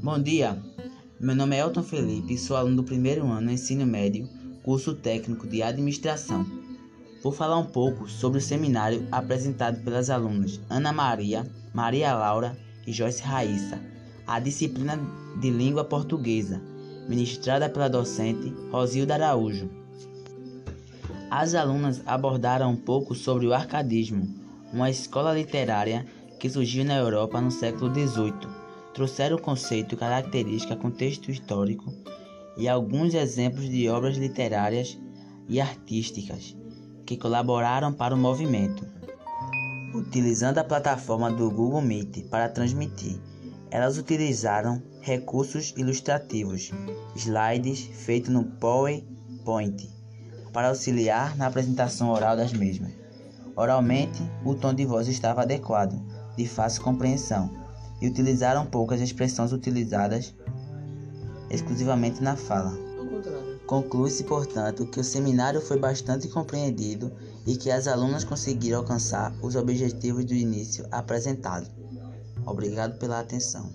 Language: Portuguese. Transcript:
Bom dia, meu nome é Elton Felipe sou aluno do primeiro ano ensino médio, curso técnico de administração. Vou falar um pouco sobre o seminário apresentado pelas alunas Ana Maria, Maria Laura e Joyce Raíssa, a disciplina de língua portuguesa, ministrada pela docente Rosilda Araújo. As alunas abordaram um pouco sobre o arcadismo, uma escola literária que surgiu na Europa no século XVIII. Trouxeram o conceito, característica, contexto histórico e alguns exemplos de obras literárias e artísticas que colaboraram para o movimento. Utilizando a plataforma do Google Meet para transmitir, elas utilizaram recursos ilustrativos, slides feitos no PowerPoint, para auxiliar na apresentação oral das mesmas. Oralmente, o tom de voz estava adequado, de fácil compreensão, e utilizaram poucas expressões utilizadas exclusivamente na fala. Conclui-se, portanto, que o seminário foi bastante compreendido e que as alunas conseguiram alcançar os objetivos do início apresentado. Obrigado pela atenção.